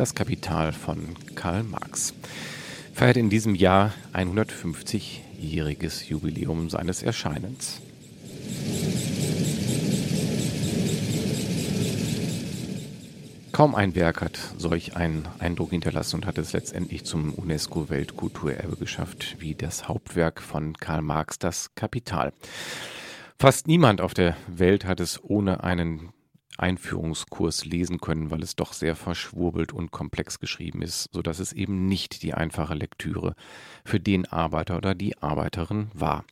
Das Kapital von Karl Marx feiert in diesem Jahr 150-jähriges Jubiläum seines Erscheinens. Kaum ein Werk hat solch einen Eindruck hinterlassen und hat es letztendlich zum UNESCO-Weltkulturerbe geschafft, wie das Hauptwerk von Karl Marx, das Kapital. Fast niemand auf der Welt hat es ohne einen Einführungskurs lesen können, weil es doch sehr verschwurbelt und komplex geschrieben ist, so dass es eben nicht die einfache Lektüre für den Arbeiter oder die Arbeiterin war.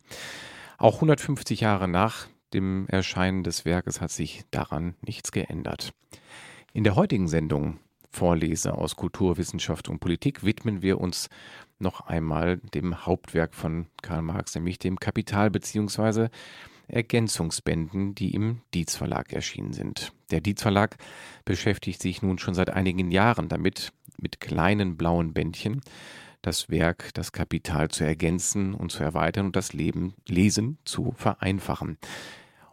Auch 150 Jahre nach dem Erscheinen des Werkes hat sich daran nichts geändert. In der heutigen Sendung Vorlese aus Kultur, Wissenschaft und Politik widmen wir uns noch einmal dem Hauptwerk von Karl Marx, nämlich dem Kapital bzw. Ergänzungsbänden, die im Dietz Verlag erschienen sind. Der Dietz Verlag beschäftigt sich nun schon seit einigen Jahren damit, mit kleinen blauen Bändchen das Werk, das Kapital zu ergänzen und zu erweitern und das Leben, Lesen zu vereinfachen.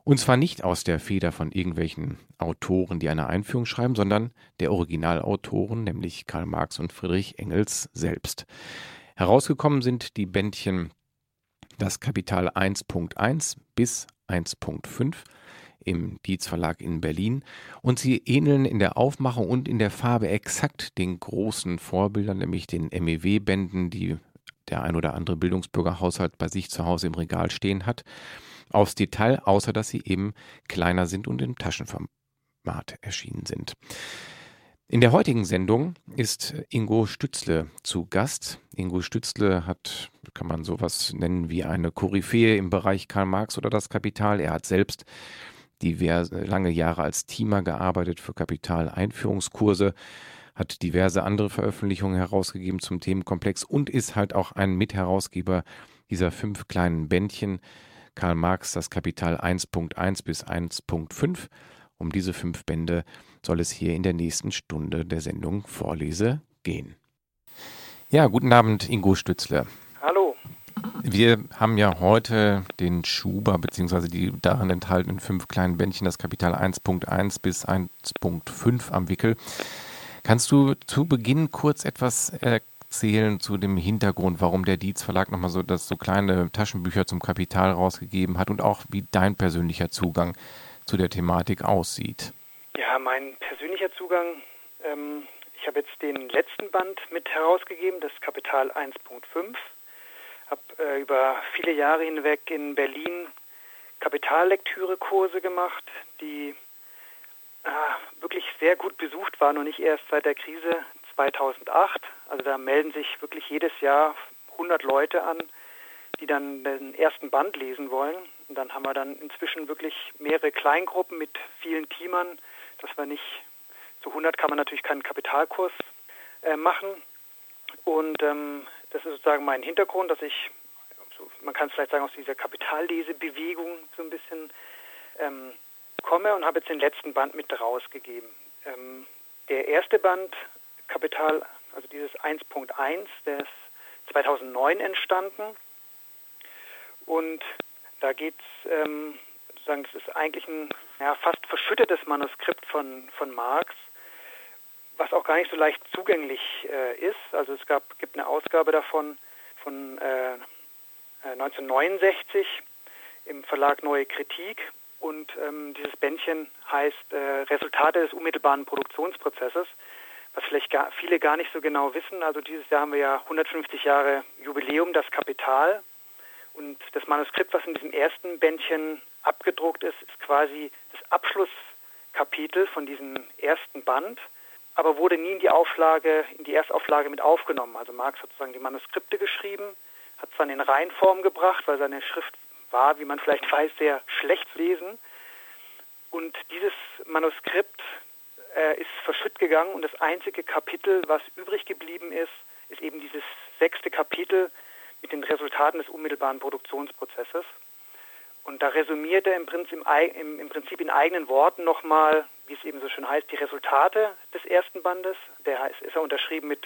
Und zwar nicht aus der Feder von irgendwelchen Autoren, die eine Einführung schreiben, sondern der Originalautoren, nämlich Karl Marx und Friedrich Engels selbst. Herausgekommen sind die Bändchen Das Kapital 1.1 bis 1.5 im Dietz Verlag in Berlin und sie ähneln in der Aufmachung und in der Farbe exakt den großen Vorbildern, nämlich den MEW-Bänden, die der ein oder andere Bildungsbürgerhaushalt bei sich zu Hause im Regal stehen hat, aufs Detail, außer dass sie eben kleiner sind und im Taschenformat erschienen sind. In der heutigen Sendung ist Ingo Stützle zu Gast. Ingo Stützle hat, kann man sowas nennen wie eine Koryphäe im Bereich Karl Marx oder das Kapital. Er hat selbst diverse lange Jahre als Teamer gearbeitet für Kapitaleinführungskurse, hat diverse andere Veröffentlichungen herausgegeben zum Themenkomplex und ist halt auch ein Mitherausgeber dieser fünf kleinen Bändchen. Karl Marx, das Kapital 1.1 bis 1.5. Um diese fünf Bände soll es hier in der nächsten Stunde der Sendung Vorlese gehen. Ja, guten Abend, Ingo Stützle. Hallo. Wir haben ja heute den Schuber bzw. die darin enthaltenen fünf kleinen Bändchen, das Kapital 1.1 bis 1.5 am Wickel. Kannst du zu Beginn kurz etwas erzählen zu dem Hintergrund, warum der Dietz Verlag nochmal so, das so kleine Taschenbücher zum Kapital rausgegeben hat und auch wie dein persönlicher Zugang zu der Thematik aussieht? Mein persönlicher Zugang, ähm, ich habe jetzt den letzten Band mit herausgegeben, das Kapital 1.5. Habe äh, über viele Jahre hinweg in Berlin Kapitallektüre-Kurse gemacht, die äh, wirklich sehr gut besucht waren und nicht erst seit der Krise 2008. Also da melden sich wirklich jedes Jahr 100 Leute an, die dann den ersten Band lesen wollen. Und dann haben wir dann inzwischen wirklich mehrere Kleingruppen mit vielen Teamern, dass wir nicht zu 100 kann man natürlich keinen Kapitalkurs äh, machen. Und ähm, das ist sozusagen mein Hintergrund, dass ich, so, man kann es vielleicht sagen, aus dieser Kapitallesebewegung so ein bisschen ähm, komme und habe jetzt den letzten Band mit rausgegeben. Ähm, der erste Band, Kapital, also dieses 1.1, der ist 2009 entstanden. Und da geht es, ähm, sozusagen, das ist eigentlich ein ja, fast verschüttetes Manuskript von, von Marx, was auch gar nicht so leicht zugänglich äh, ist. Also es gab, gibt eine Ausgabe davon von äh, 1969 äh, im Verlag Neue Kritik und ähm, dieses Bändchen heißt äh, Resultate des unmittelbaren Produktionsprozesses, was vielleicht gar, viele gar nicht so genau wissen. Also dieses Jahr haben wir ja 150 Jahre Jubiläum, das Kapital. Und das Manuskript, was in diesem ersten Bändchen abgedruckt ist, ist quasi das Abschlusskapitel von diesem ersten Band, aber wurde nie in die Auflage, in die Erstauflage mit aufgenommen. Also Marx hat sozusagen die Manuskripte geschrieben, hat es dann in Reihenform gebracht, weil seine Schrift war, wie man vielleicht weiß, sehr schlecht lesen. Und dieses Manuskript äh, ist verschütt gegangen und das einzige Kapitel, was übrig geblieben ist, ist eben dieses sechste Kapitel mit den Resultaten des unmittelbaren Produktionsprozesses. Und da resümiert er im Prinzip, im, im Prinzip in eigenen Worten nochmal, wie es eben so schön heißt, die Resultate des ersten Bandes. Der heißt, ist er unterschrieben mit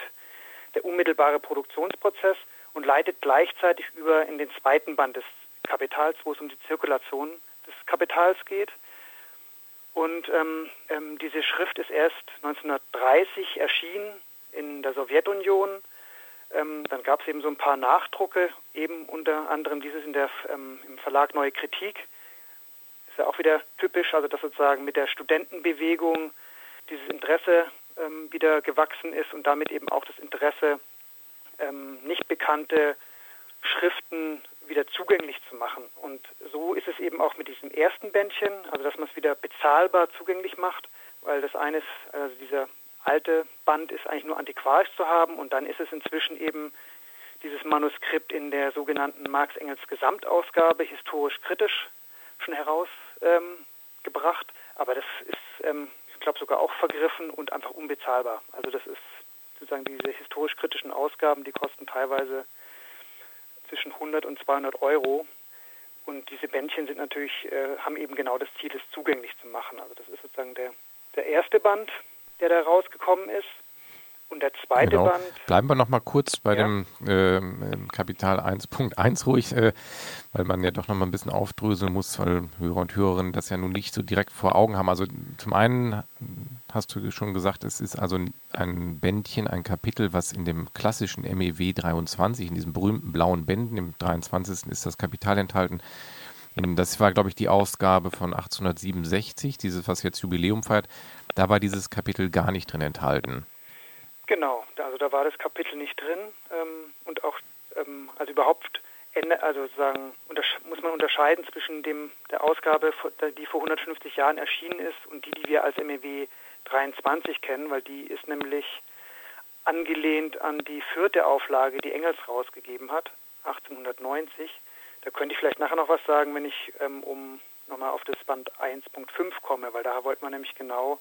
der unmittelbare Produktionsprozess und leitet gleichzeitig über in den zweiten Band des Kapitals, wo es um die Zirkulation des Kapitals geht. Und ähm, ähm, diese Schrift ist erst 1930 erschienen in der Sowjetunion. Ähm, dann gab es eben so ein paar Nachdrucke, eben unter anderem dieses in der, ähm, im Verlag Neue Kritik. Ist ja auch wieder typisch, also dass sozusagen mit der Studentenbewegung dieses Interesse ähm, wieder gewachsen ist und damit eben auch das Interesse, ähm, nicht bekannte Schriften wieder zugänglich zu machen. Und so ist es eben auch mit diesem ersten Bändchen, also dass man es wieder bezahlbar zugänglich macht, weil das eine ist, also dieser alte Band ist eigentlich nur antiquarisch zu haben und dann ist es inzwischen eben dieses Manuskript in der sogenannten Marx Engels Gesamtausgabe historisch kritisch schon herausgebracht. Ähm, Aber das ist, ähm, ich glaube, sogar auch vergriffen und einfach unbezahlbar. Also das ist sozusagen diese historisch kritischen Ausgaben, die kosten teilweise zwischen 100 und 200 Euro. Und diese Bändchen sind natürlich, äh, haben eben genau das Ziel, es zugänglich zu machen. Also das ist sozusagen der, der erste Band, der da rausgekommen ist. Und der zweite genau. Band. Bleiben wir noch mal kurz bei ja. dem äh, Kapital 1.1 ruhig, äh, weil man ja doch noch mal ein bisschen aufdröseln muss, weil Hörer und Hörerinnen das ja nun nicht so direkt vor Augen haben. Also zum einen hast du schon gesagt, es ist also ein Bändchen, ein Kapitel, was in dem klassischen MEW 23, in diesem berühmten blauen Bänden, im 23. ist das Kapital enthalten. Das war, glaube ich, die Ausgabe von 1867, dieses, was jetzt Jubiläum feiert. Da war dieses Kapitel gar nicht drin enthalten. Genau, also da war das Kapitel nicht drin ähm, und auch, ähm, also überhaupt, also sagen, muss man unterscheiden zwischen dem der Ausgabe, die vor 150 Jahren erschienen ist und die, die wir als MEW 23 kennen, weil die ist nämlich angelehnt an die vierte Auflage, die Engels rausgegeben hat, 1890. Da könnte ich vielleicht nachher noch was sagen, wenn ich ähm, um nochmal auf das Band 1.5 komme, weil da wollte man nämlich genau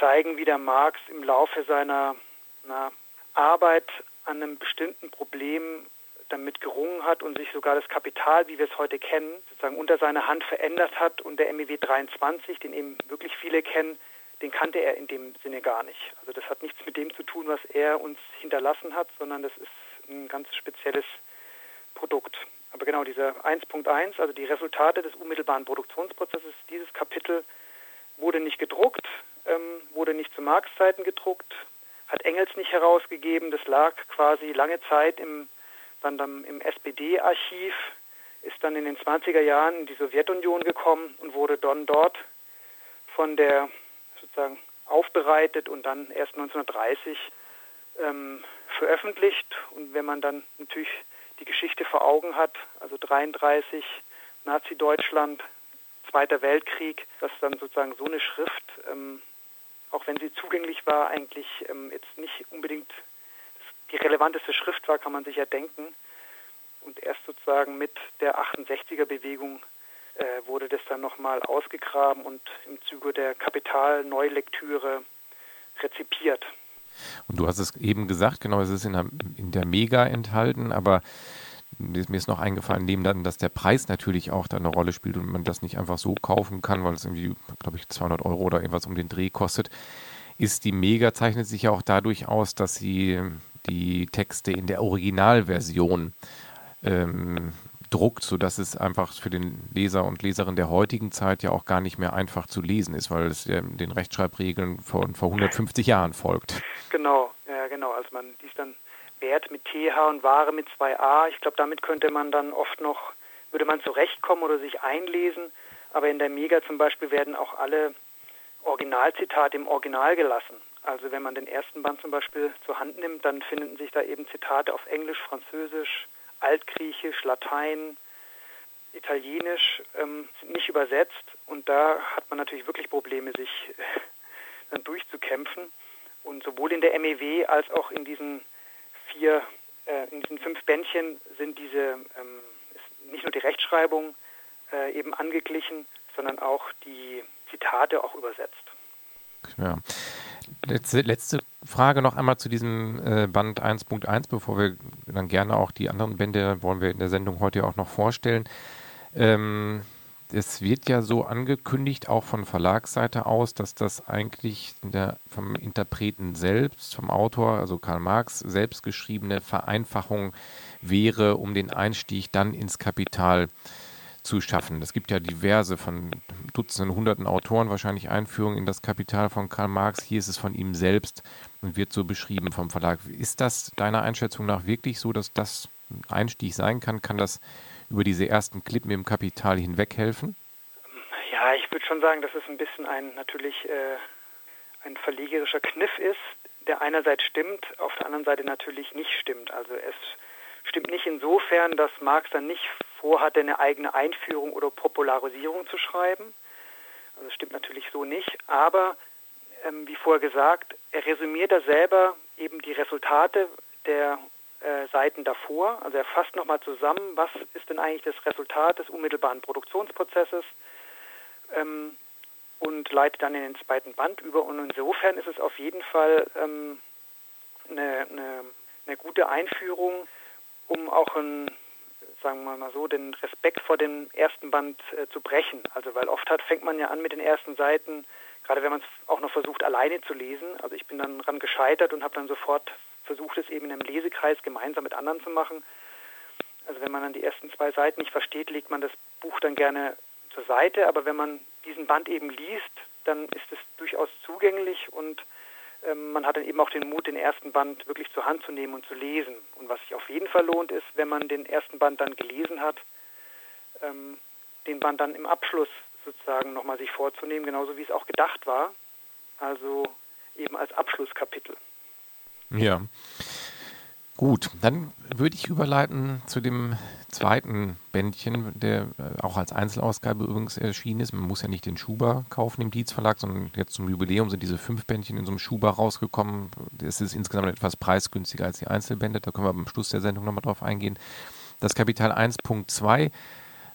zeigen, wie der Marx im Laufe seiner na, Arbeit an einem bestimmten Problem damit gerungen hat und sich sogar das Kapital, wie wir es heute kennen, sozusagen unter seiner Hand verändert hat und der MEW 23, den eben wirklich viele kennen, den kannte er in dem Sinne gar nicht. Also das hat nichts mit dem zu tun, was er uns hinterlassen hat, sondern das ist ein ganz spezielles Produkt. Aber genau dieser 1.1, also die Resultate des unmittelbaren Produktionsprozesses, dieses Kapitel wurde nicht gedruckt, ähm, wurde nicht zu Marx-Zeiten gedruckt, hat Engels nicht herausgegeben. Das lag quasi lange Zeit im, dann, dann im SPD-Archiv, ist dann in den 20er Jahren in die Sowjetunion gekommen und wurde dann dort von der sozusagen aufbereitet und dann erst 1930 ähm, veröffentlicht. Und wenn man dann natürlich die Geschichte vor Augen hat, also 33 Nazi-Deutschland, Zweiter Weltkrieg, dass dann sozusagen so eine Schrift ähm, auch wenn sie zugänglich war, eigentlich ähm, jetzt nicht unbedingt die relevanteste Schrift war, kann man sich ja denken. Und erst sozusagen mit der 68er-Bewegung äh, wurde das dann nochmal ausgegraben und im Zuge der Kapitalneulektüre rezipiert. Und du hast es eben gesagt, genau, es ist in der, in der Mega enthalten, aber mir ist noch eingefallen, neben dann, dass der Preis natürlich auch da eine Rolle spielt und man das nicht einfach so kaufen kann, weil es irgendwie, glaube ich, 200 Euro oder irgendwas um den Dreh kostet, ist die Mega zeichnet sich ja auch dadurch aus, dass sie die Texte in der Originalversion ähm, druckt, sodass es einfach für den Leser und Leserin der heutigen Zeit ja auch gar nicht mehr einfach zu lesen ist, weil es den Rechtschreibregeln von vor 150 Jahren folgt. Genau, ja genau. Also man liest dann Wert mit TH und Ware mit 2a. Ich glaube, damit könnte man dann oft noch, würde man zurechtkommen oder sich einlesen. Aber in der Mega zum Beispiel werden auch alle Originalzitate im Original gelassen. Also wenn man den ersten Band zum Beispiel zur Hand nimmt, dann finden sich da eben Zitate auf Englisch, Französisch, Altgriechisch, Latein, Italienisch, ähm, sind nicht übersetzt. Und da hat man natürlich wirklich Probleme, sich äh, dann durchzukämpfen. Und sowohl in der MEW als auch in diesen vier, äh, in diesen fünf Bändchen sind diese, ähm, nicht nur die Rechtschreibung äh, eben angeglichen, sondern auch die Zitate auch übersetzt. Ja. Letzte, letzte Frage noch einmal zu diesem äh, Band 1.1, bevor wir dann gerne auch die anderen Bände wollen wir in der Sendung heute auch noch vorstellen. Ähm, es wird ja so angekündigt, auch von Verlagsseite aus, dass das eigentlich der, vom Interpreten selbst, vom Autor, also Karl Marx, selbst geschriebene Vereinfachung wäre, um den Einstieg dann ins Kapital zu schaffen. Es gibt ja diverse von Dutzenden, Hunderten Autoren wahrscheinlich Einführungen in das Kapital von Karl Marx. Hier ist es von ihm selbst und wird so beschrieben vom Verlag. Ist das deiner Einschätzung nach wirklich so, dass das ein Einstieg sein kann? Kann das über diese ersten Klippen im Kapital hinweg helfen? Ja, ich würde schon sagen, dass es ein bisschen ein natürlich äh, ein verlegerischer Kniff ist, der einerseits stimmt, auf der anderen Seite natürlich nicht stimmt. Also es stimmt nicht insofern, dass Marx dann nicht vorhatte, eine eigene Einführung oder Popularisierung zu schreiben. Also stimmt natürlich so nicht, aber ähm, wie vorher gesagt, er resümiert da selber eben die Resultate der äh, Seiten davor. Also er fasst nochmal zusammen, was ist denn eigentlich das Resultat des unmittelbaren Produktionsprozesses ähm, und leitet dann in den zweiten Band über. Und insofern ist es auf jeden Fall ähm, eine, eine, eine gute Einführung, um auch ein sagen wir mal so, den Respekt vor dem ersten Band äh, zu brechen. Also weil oft hat, fängt man ja an mit den ersten Seiten, gerade wenn man es auch noch versucht, alleine zu lesen. Also ich bin dann daran gescheitert und habe dann sofort versucht, es eben in einem Lesekreis gemeinsam mit anderen zu machen. Also wenn man dann die ersten zwei Seiten nicht versteht, legt man das Buch dann gerne zur Seite. Aber wenn man diesen Band eben liest, dann ist es durchaus zugänglich und man hat dann eben auch den Mut, den ersten Band wirklich zur Hand zu nehmen und zu lesen. Und was sich auf jeden Fall lohnt, ist, wenn man den ersten Band dann gelesen hat, ähm, den Band dann im Abschluss sozusagen nochmal sich vorzunehmen, genauso wie es auch gedacht war. Also eben als Abschlusskapitel. Ja. Gut, dann würde ich überleiten zu dem zweiten Bändchen, der äh, auch als Einzelausgabe übrigens erschienen ist. Man muss ja nicht den Schuber kaufen im Dietz Verlag, sondern jetzt zum Jubiläum sind diese fünf Bändchen in so einem Schuber rausgekommen. Es ist insgesamt etwas preisgünstiger als die Einzelbände. Da können wir am Schluss der Sendung nochmal drauf eingehen. Das Kapital 1.2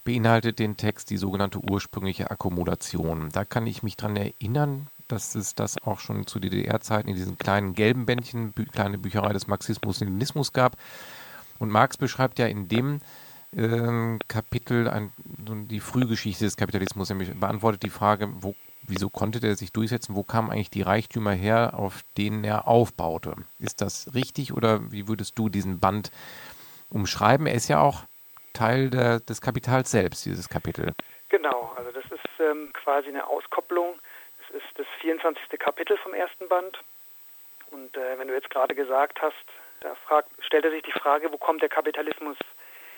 beinhaltet den Text die sogenannte ursprüngliche Akkommodation. Da kann ich mich dran erinnern, dass es das auch schon zu DDR-Zeiten in diesen kleinen gelben Bändchen, bü kleine Bücherei des Marxismus-Leninismus gab. Und Marx beschreibt ja in dem äh, Kapitel ein, die Frühgeschichte des Kapitalismus, nämlich beantwortet die Frage, wo, wieso konnte der sich durchsetzen, wo kamen eigentlich die Reichtümer her, auf denen er aufbaute. Ist das richtig oder wie würdest du diesen Band umschreiben? Er ist ja auch Teil der, des Kapitals selbst, dieses Kapitel. Genau, also das ist ähm, quasi eine Auskopplung ist das 24. Kapitel vom ersten Band. Und äh, wenn du jetzt gerade gesagt hast, da fragt, stellt er sich die Frage, wo kommt der Kapitalismus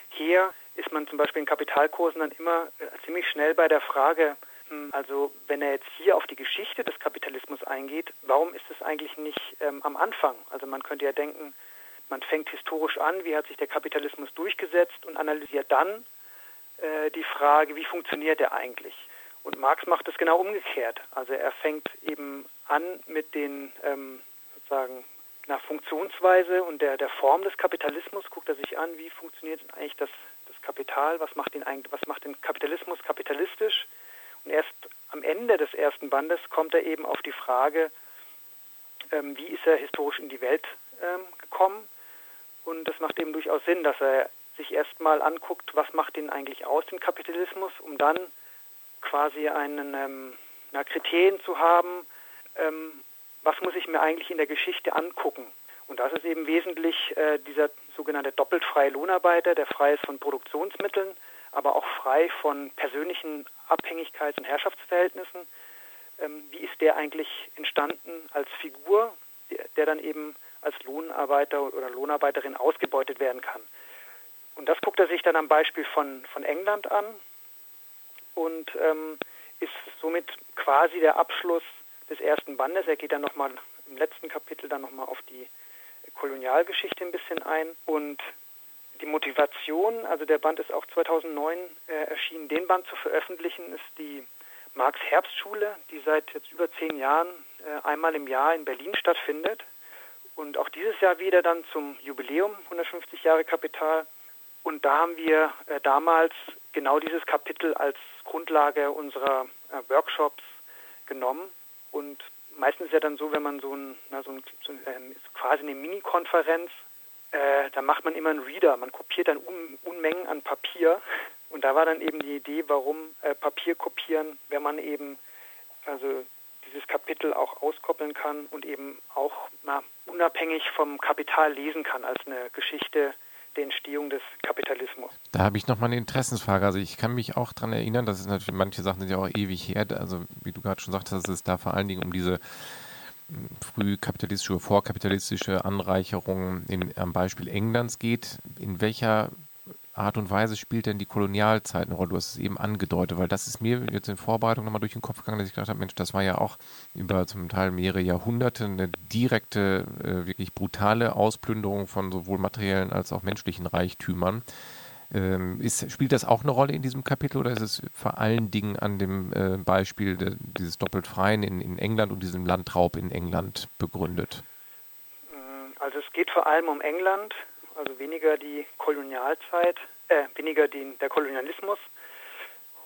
her? Ist man zum Beispiel in Kapitalkursen dann immer äh, ziemlich schnell bei der Frage, hm, also wenn er jetzt hier auf die Geschichte des Kapitalismus eingeht, warum ist es eigentlich nicht ähm, am Anfang? Also man könnte ja denken, man fängt historisch an, wie hat sich der Kapitalismus durchgesetzt und analysiert dann äh, die Frage, wie funktioniert er eigentlich? Und Marx macht es genau umgekehrt. Also er fängt eben an mit den ähm, sozusagen nach Funktionsweise und der, der Form des Kapitalismus, guckt er sich an, wie funktioniert eigentlich das, das Kapital, was macht, den, was macht den Kapitalismus kapitalistisch. Und erst am Ende des ersten Bandes kommt er eben auf die Frage, ähm, wie ist er historisch in die Welt ähm, gekommen. Und das macht eben durchaus Sinn, dass er sich erstmal anguckt, was macht den eigentlich aus, den Kapitalismus, um dann quasi einen ähm, na, Kriterien zu haben, ähm, was muss ich mir eigentlich in der Geschichte angucken. Und das ist eben wesentlich äh, dieser sogenannte doppelt freie Lohnarbeiter, der frei ist von Produktionsmitteln, aber auch frei von persönlichen Abhängigkeits- und Herrschaftsverhältnissen. Ähm, wie ist der eigentlich entstanden als Figur, der, dann eben als Lohnarbeiter oder Lohnarbeiterin ausgebeutet werden kann? Und das guckt er sich dann am Beispiel von, von England an und ähm, ist somit quasi der Abschluss des ersten Bandes. Er geht dann nochmal im letzten Kapitel dann nochmal auf die Kolonialgeschichte ein bisschen ein. Und die Motivation, also der Band ist auch 2009 äh, erschienen, den Band zu veröffentlichen, ist die Marx Herbstschule, die seit jetzt über zehn Jahren äh, einmal im Jahr in Berlin stattfindet. Und auch dieses Jahr wieder dann zum Jubiläum 150 Jahre Kapital. Und da haben wir äh, damals genau dieses Kapitel als Grundlage unserer äh, Workshops genommen. Und meistens ist ja dann so, wenn man so, ein, na, so, ein, so ein, quasi eine Mini-Konferenz, äh, da macht man immer einen Reader. Man kopiert dann Un Unmengen an Papier. Und da war dann eben die Idee, warum äh, Papier kopieren, wenn man eben also dieses Kapitel auch auskoppeln kann und eben auch na, unabhängig vom Kapital lesen kann als eine Geschichte der Entstehung des Kapitalismus. Da habe ich noch mal eine Interessensfrage. Also ich kann mich auch daran erinnern, dass es natürlich manche Sachen sind ja auch ewig her. Also wie du gerade schon sagtest, es da vor allen Dingen um diese hm, frühkapitalistische, vorkapitalistische Anreicherung in, am Beispiel Englands geht. In welcher Art und Weise spielt denn die Kolonialzeit eine Rolle? Du hast es eben angedeutet, weil das ist mir jetzt in Vorbereitung nochmal durch den Kopf gegangen, dass ich gedacht habe, Mensch, das war ja auch über zum Teil mehrere Jahrhunderte eine direkte, äh, wirklich brutale Ausplünderung von sowohl materiellen als auch menschlichen Reichtümern. Ähm, ist, spielt das auch eine Rolle in diesem Kapitel oder ist es vor allen Dingen an dem äh, Beispiel de, dieses doppelt Freien in, in England und diesem Landraub in England begründet? Also es geht vor allem um England also weniger die Kolonialzeit, äh, weniger den, der Kolonialismus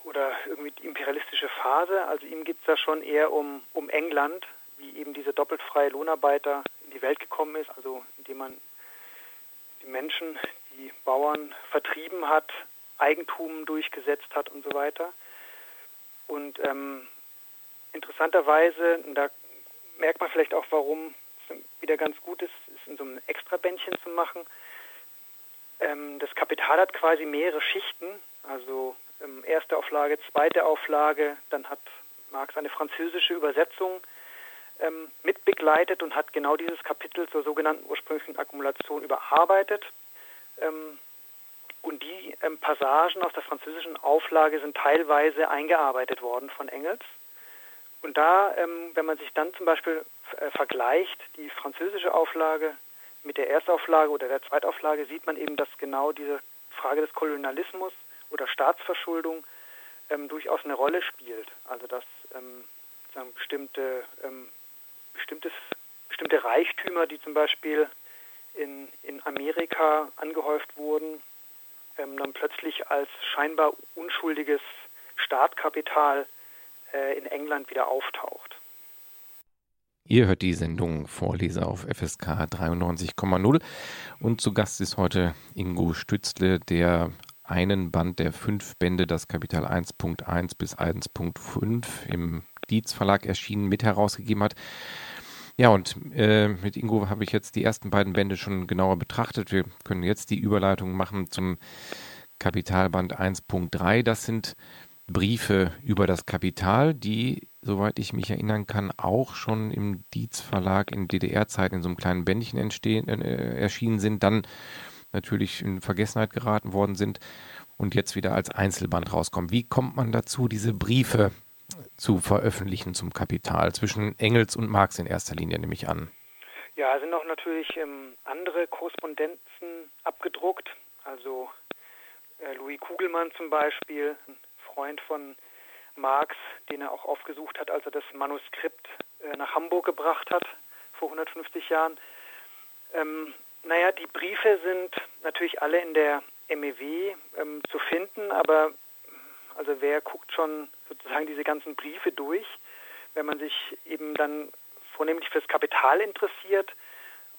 oder irgendwie die imperialistische Phase. Also ihm geht es da schon eher um, um England, wie eben diese doppelt freie Lohnarbeiter in die Welt gekommen ist, also indem man die Menschen, die Bauern vertrieben hat, Eigentum durchgesetzt hat und so weiter. Und ähm, interessanterweise, da merkt man vielleicht auch, warum es wieder ganz gut ist, es in so einem Extrabändchen zu machen, ähm, das Kapital hat quasi mehrere Schichten, also ähm, erste Auflage, zweite Auflage, dann hat Marx eine französische Übersetzung ähm, mitbegleitet und hat genau dieses Kapitel zur sogenannten ursprünglichen Akkumulation überarbeitet. Ähm, und die ähm, Passagen aus der französischen Auflage sind teilweise eingearbeitet worden von Engels. Und da, ähm, wenn man sich dann zum Beispiel äh, vergleicht, die französische Auflage mit der Erstauflage oder der Zweitauflage sieht man eben, dass genau diese Frage des Kolonialismus oder Staatsverschuldung ähm, durchaus eine Rolle spielt. Also dass ähm, bestimmte, ähm, bestimmtes, bestimmte Reichtümer, die zum Beispiel in, in Amerika angehäuft wurden, ähm, dann plötzlich als scheinbar unschuldiges Startkapital äh, in England wieder auftaucht. Ihr hört die Sendung Vorleser auf FSK 93,0 und zu Gast ist heute Ingo Stützle, der einen Band der fünf Bände, das Kapital 1.1 bis 1.5 im Dietz Verlag erschienen, mit herausgegeben hat. Ja, und äh, mit Ingo habe ich jetzt die ersten beiden Bände schon genauer betrachtet. Wir können jetzt die Überleitung machen zum Kapitalband 1.3. Das sind Briefe über das Kapital, die soweit ich mich erinnern kann, auch schon im Dietz Verlag in DDR-Zeiten in so einem kleinen Bändchen entstehen, äh, erschienen sind, dann natürlich in Vergessenheit geraten worden sind und jetzt wieder als Einzelband rauskommen. Wie kommt man dazu, diese Briefe zu veröffentlichen zum Kapital zwischen Engels und Marx in erster Linie, nehme ich an? Ja, sind auch natürlich ähm, andere Korrespondenzen abgedruckt. Also äh, Louis Kugelmann zum Beispiel, Freund von Marx, den er auch aufgesucht hat, als er das Manuskript äh, nach Hamburg gebracht hat, vor 150 Jahren. Ähm, naja, die Briefe sind natürlich alle in der MEW ähm, zu finden, aber also wer guckt schon sozusagen diese ganzen Briefe durch, wenn man sich eben dann vornehmlich fürs Kapital interessiert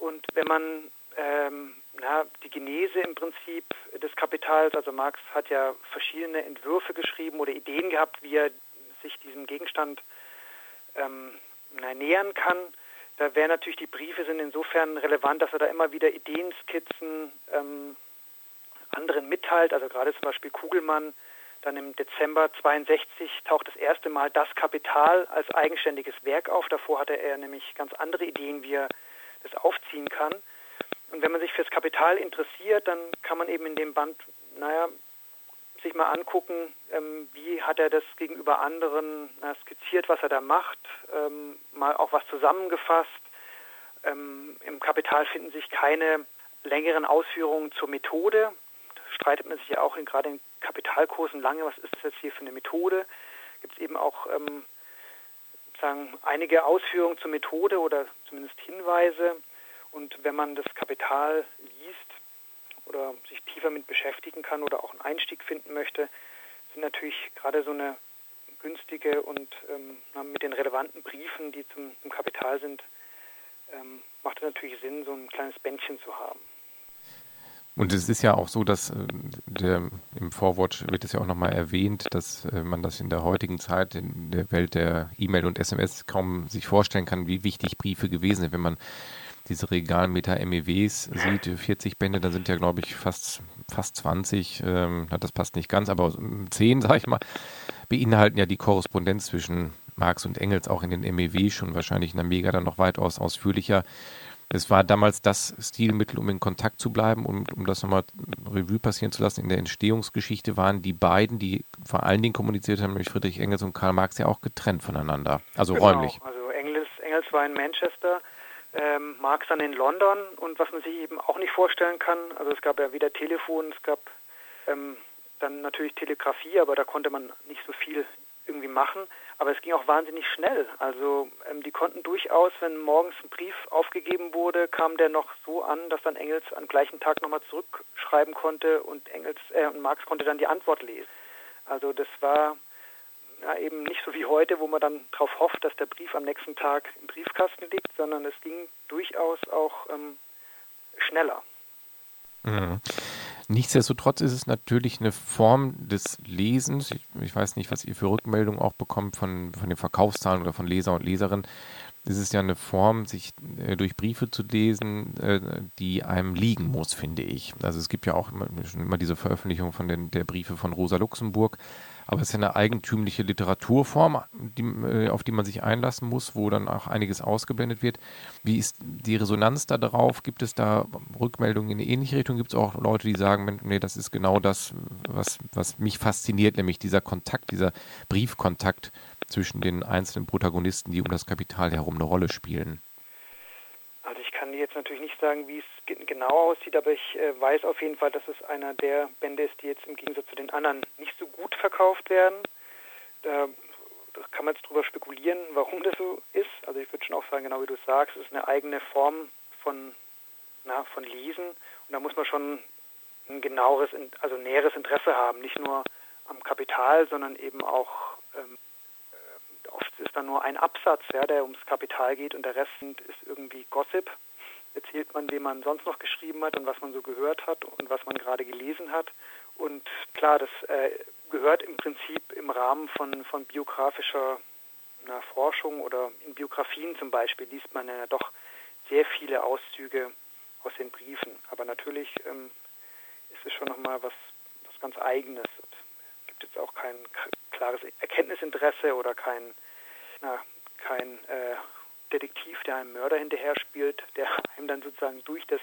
und wenn man ähm, na, die Genese im Prinzip des Kapitals, also Marx hat ja verschiedene Entwürfe geschrieben oder Ideen gehabt, wie er sich diesem Gegenstand ähm, na, nähern kann. Da wären natürlich die Briefe sind insofern relevant, dass er da immer wieder Ideenskizzen ähm, anderen mitteilt. Also gerade zum Beispiel Kugelmann, dann im Dezember 62 taucht das erste Mal das Kapital als eigenständiges Werk auf. Davor hatte er nämlich ganz andere Ideen, wie er das aufziehen kann. Und wenn man sich fürs Kapital interessiert, dann kann man eben in dem Band, naja, sich mal angucken, ähm, wie hat er das gegenüber anderen na, skizziert, was er da macht, ähm, mal auch was zusammengefasst. Ähm, Im Kapital finden sich keine längeren Ausführungen zur Methode. Da streitet man sich ja auch in, gerade in Kapitalkursen lange, was ist das jetzt hier für eine Methode. Gibt es eben auch ähm, sagen, einige Ausführungen zur Methode oder zumindest Hinweise. Und wenn man das Kapital liest oder sich tiefer mit beschäftigen kann oder auch einen Einstieg finden möchte, sind natürlich gerade so eine günstige und ähm, mit den relevanten Briefen, die zum, zum Kapital sind, ähm, macht es natürlich Sinn, so ein kleines Bändchen zu haben. Und es ist ja auch so, dass äh, der, im Vorwort wird es ja auch nochmal erwähnt, dass äh, man das in der heutigen Zeit, in der Welt der E-Mail und SMS kaum sich vorstellen kann, wie wichtig Briefe gewesen sind. Wenn man diese Regalmeter MEWs sieht, 40 Bände, dann sind ja, glaube ich, fast, fast 20, ähm, das passt nicht ganz, aber 10, sage ich mal, beinhalten ja die Korrespondenz zwischen Marx und Engels auch in den MEW schon wahrscheinlich in der Mega dann noch weitaus ausführlicher. Es war damals das Stilmittel, um in Kontakt zu bleiben und um das nochmal Revue passieren zu lassen. In der Entstehungsgeschichte waren die beiden, die vor allen Dingen kommuniziert haben, nämlich Friedrich Engels und Karl Marx, ja auch getrennt voneinander, also genau. räumlich. Also Engels, Engels war in Manchester, ähm, Marx dann in London und was man sich eben auch nicht vorstellen kann, also es gab ja weder Telefon, es gab ähm, dann natürlich Telegrafie, aber da konnte man nicht so viel irgendwie machen. Aber es ging auch wahnsinnig schnell. Also ähm, die konnten durchaus, wenn morgens ein Brief aufgegeben wurde, kam der noch so an, dass dann Engels am gleichen Tag nochmal zurückschreiben konnte und Engels äh, und Marx konnte dann die Antwort lesen. Also das war ja, eben nicht so wie heute, wo man dann darauf hofft, dass der Brief am nächsten Tag im Briefkasten liegt, sondern es ging durchaus auch ähm, schneller. Mhm. Nichtsdestotrotz ist es natürlich eine Form des Lesens. Ich, ich, weiß nicht, was ihr für Rückmeldungen auch bekommt von, von den Verkaufszahlen oder von Leser und Leserinnen. Es ist ja eine Form, sich äh, durch Briefe zu lesen, äh, die einem liegen muss, finde ich. Also es gibt ja auch immer, immer diese Veröffentlichung von den der Briefe von Rosa Luxemburg aber es ist ja eine eigentümliche Literaturform, die, äh, auf die man sich einlassen muss, wo dann auch einiges ausgeblendet wird. Wie ist die Resonanz da drauf? Gibt es da Rückmeldungen in eine ähnliche Richtung? Gibt es auch Leute, die sagen, nee, das ist genau das, was, was mich fasziniert, nämlich dieser Kontakt, dieser Briefkontakt zwischen den einzelnen Protagonisten, die um das Kapital herum eine Rolle spielen? Ich jetzt natürlich nicht sagen, wie es genau aussieht, aber ich äh, weiß auf jeden Fall, dass es einer der Bände ist, die jetzt im Gegensatz zu den anderen nicht so gut verkauft werden. Da, kann man jetzt drüber spekulieren, warum das so ist. Also ich würde schon auch sagen, genau wie du sagst, es ist eine eigene Form von, na, von Lesen und da muss man schon ein genaueres, also näheres Interesse haben, nicht nur am Kapital, sondern eben auch ähm, oft ist da nur ein Absatz, ja, der ums Kapital geht und der Rest ist irgendwie Gossip. Erzählt man, wem man sonst noch geschrieben hat und was man so gehört hat und was man gerade gelesen hat. Und klar, das äh, gehört im Prinzip im Rahmen von, von biografischer na, Forschung oder in Biografien zum Beispiel liest man ja doch sehr viele Auszüge aus den Briefen. Aber natürlich ähm, ist es schon nochmal was, was ganz Eigenes. Und gibt jetzt auch kein klares Erkenntnisinteresse oder kein, na, kein äh, Detektiv, der einem Mörder hinterher spielt, der einem dann sozusagen durch das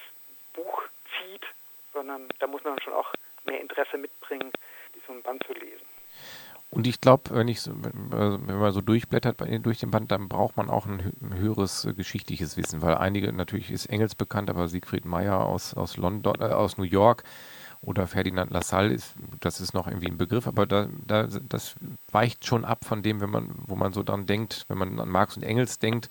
Buch zieht, sondern da muss man schon auch mehr Interesse mitbringen, so ein Band zu lesen. Und ich glaube, wenn ich wenn man so durchblättert durch den Band, dann braucht man auch ein, höheres geschichtliches Wissen, weil einige natürlich ist Engels bekannt, aber Siegfried Meyer aus aus London, äh, aus New York oder Ferdinand Lassalle ist, das ist noch irgendwie ein Begriff, aber da, da, das weicht schon ab von dem, wenn man, wo man so dran denkt, wenn man an Marx und Engels denkt,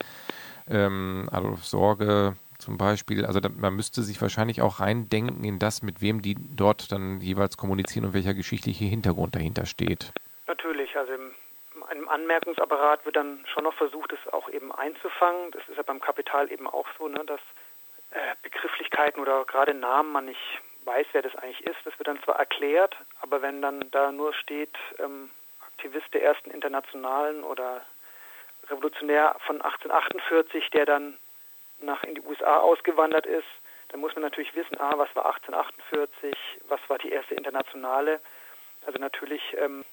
ähm, Adolf Sorge zum Beispiel, also da, man müsste sich wahrscheinlich auch reindenken in das, mit wem die dort dann jeweils kommunizieren und welcher geschichtliche Hintergrund dahinter steht. Natürlich, also im, im Anmerkungsapparat wird dann schon noch versucht, es auch eben einzufangen. Das ist ja beim Kapital eben auch so, ne, dass äh, Begrifflichkeiten oder gerade Namen man nicht weiß, wer das eigentlich ist. Das wird dann zwar erklärt, aber wenn dann da nur steht, ähm, Aktivist der ersten Internationalen oder Revolutionär von 1848, der dann nach in die USA ausgewandert ist, dann muss man natürlich wissen, ah, was war 1848, was war die erste Internationale. Also natürlich ähm,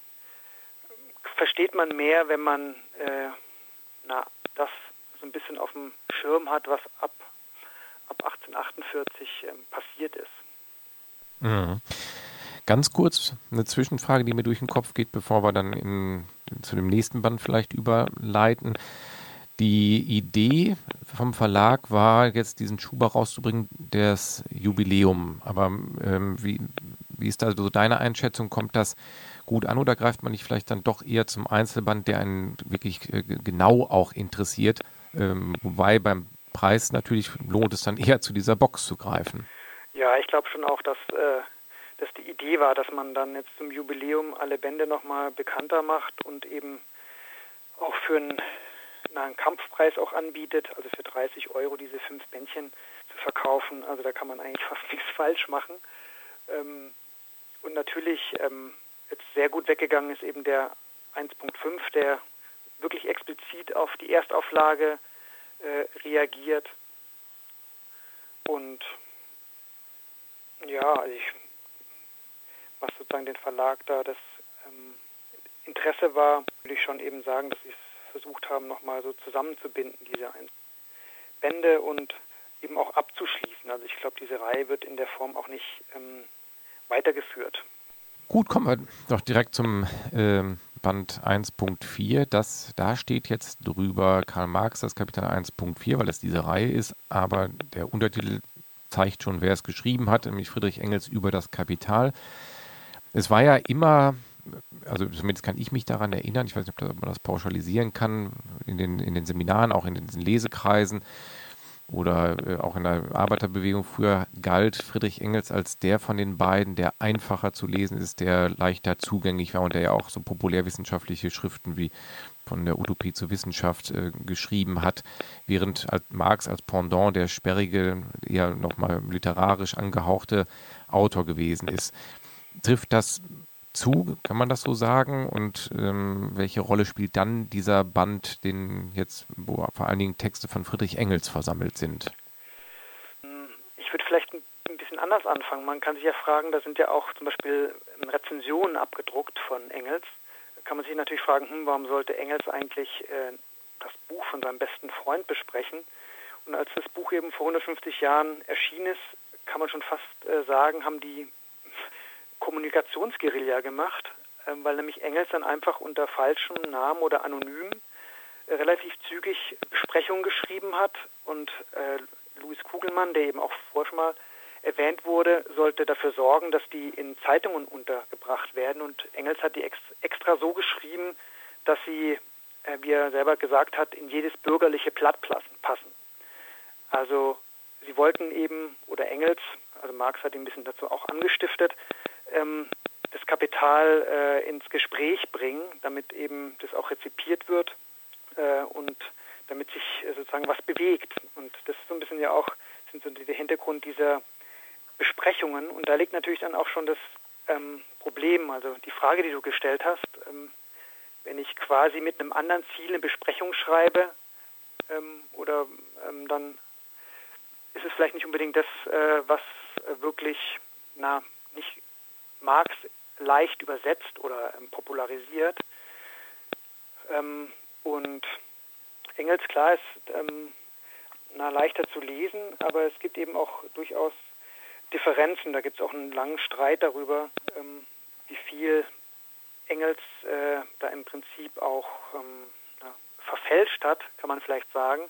versteht man mehr, wenn man äh, na, das so ein bisschen auf dem Schirm hat, was ab, ab 1848 ähm, passiert ist. Mhm. Ganz kurz eine Zwischenfrage, die mir durch den Kopf geht, bevor wir dann in, zu dem nächsten Band vielleicht überleiten. Die Idee vom Verlag war, jetzt diesen Schuber rauszubringen, das Jubiläum. Aber ähm, wie, wie ist da so deine Einschätzung? Kommt das gut an oder greift man nicht vielleicht dann doch eher zum Einzelband, der einen wirklich äh, genau auch interessiert? Ähm, wobei beim Preis natürlich lohnt es dann eher zu dieser Box zu greifen. Ja, ich glaube schon auch, dass, äh, dass die Idee war, dass man dann jetzt zum Jubiläum alle Bände nochmal bekannter macht und eben auch für einen, na, einen Kampfpreis auch anbietet, also für 30 Euro diese fünf Bändchen zu verkaufen. Also da kann man eigentlich fast nichts falsch machen. Ähm, und natürlich ähm, jetzt sehr gut weggegangen ist eben der 1.5, der wirklich explizit auf die Erstauflage äh, reagiert. Und ja, also ich, was sozusagen den Verlag da das ähm, Interesse war, würde ich schon eben sagen, dass sie es versucht haben, nochmal so zusammenzubinden, diese Bände und eben auch abzuschließen. Also ich glaube, diese Reihe wird in der Form auch nicht ähm, weitergeführt. Gut, kommen wir doch direkt zum ähm, Band 1.4. Das, da steht jetzt drüber Karl Marx, das Kapital 1.4, weil es diese Reihe ist, aber der Untertitel zeigt schon, wer es geschrieben hat, nämlich Friedrich Engels über das Kapital. Es war ja immer, also zumindest kann ich mich daran erinnern, ich weiß nicht, ob man das pauschalisieren kann, in den, in den Seminaren, auch in diesen Lesekreisen, oder äh, auch in der Arbeiterbewegung früher galt Friedrich Engels als der von den beiden, der einfacher zu lesen ist, der leichter zugänglich war und der ja auch so populärwissenschaftliche Schriften wie von der Utopie zur Wissenschaft äh, geschrieben hat, während Marx als Pendant der sperrige, eher nochmal literarisch angehauchte Autor gewesen ist. Trifft das zu, kann man das so sagen? Und ähm, welche Rolle spielt dann dieser Band, den jetzt, wo vor allen Dingen Texte von Friedrich Engels versammelt sind? Ich würde vielleicht ein bisschen anders anfangen. Man kann sich ja fragen, da sind ja auch zum Beispiel Rezensionen abgedruckt von Engels. Da kann man sich natürlich fragen, hm, warum sollte Engels eigentlich äh, das Buch von seinem besten Freund besprechen? Und als das Buch eben vor 150 Jahren erschienen ist, kann man schon fast äh, sagen, haben die Kommunikationsguerilla gemacht, ähm, weil nämlich Engels dann einfach unter falschem Namen oder anonym äh, relativ zügig Besprechungen geschrieben hat und äh, Louis Kugelmann, der eben auch vorher schon mal erwähnt wurde, sollte dafür sorgen, dass die in Zeitungen untergebracht werden und Engels hat die ex extra so geschrieben, dass sie, äh, wie er selber gesagt hat, in jedes bürgerliche Blatt passen. Also sie wollten eben, oder Engels, also Marx hat ihn ein bisschen dazu auch angestiftet, ähm, das Kapital äh, ins Gespräch bringen, damit eben das auch rezipiert wird äh, und damit sich äh, sozusagen was bewegt. Und das ist so ein bisschen ja auch sind so der Hintergrund dieser Besprechungen. Und da liegt natürlich dann auch schon das ähm, Problem, also die Frage, die du gestellt hast, ähm, wenn ich quasi mit einem anderen Ziel eine Besprechung schreibe ähm, oder ähm, dann ist es vielleicht nicht unbedingt das, äh, was wirklich na, Marx leicht übersetzt oder ähm, popularisiert. Ähm, und Engels, klar, ist ähm, na, leichter zu lesen, aber es gibt eben auch durchaus Differenzen. Da gibt es auch einen langen Streit darüber, wie viel Engels äh, da im Prinzip auch verfälscht hat, kann man vielleicht sagen.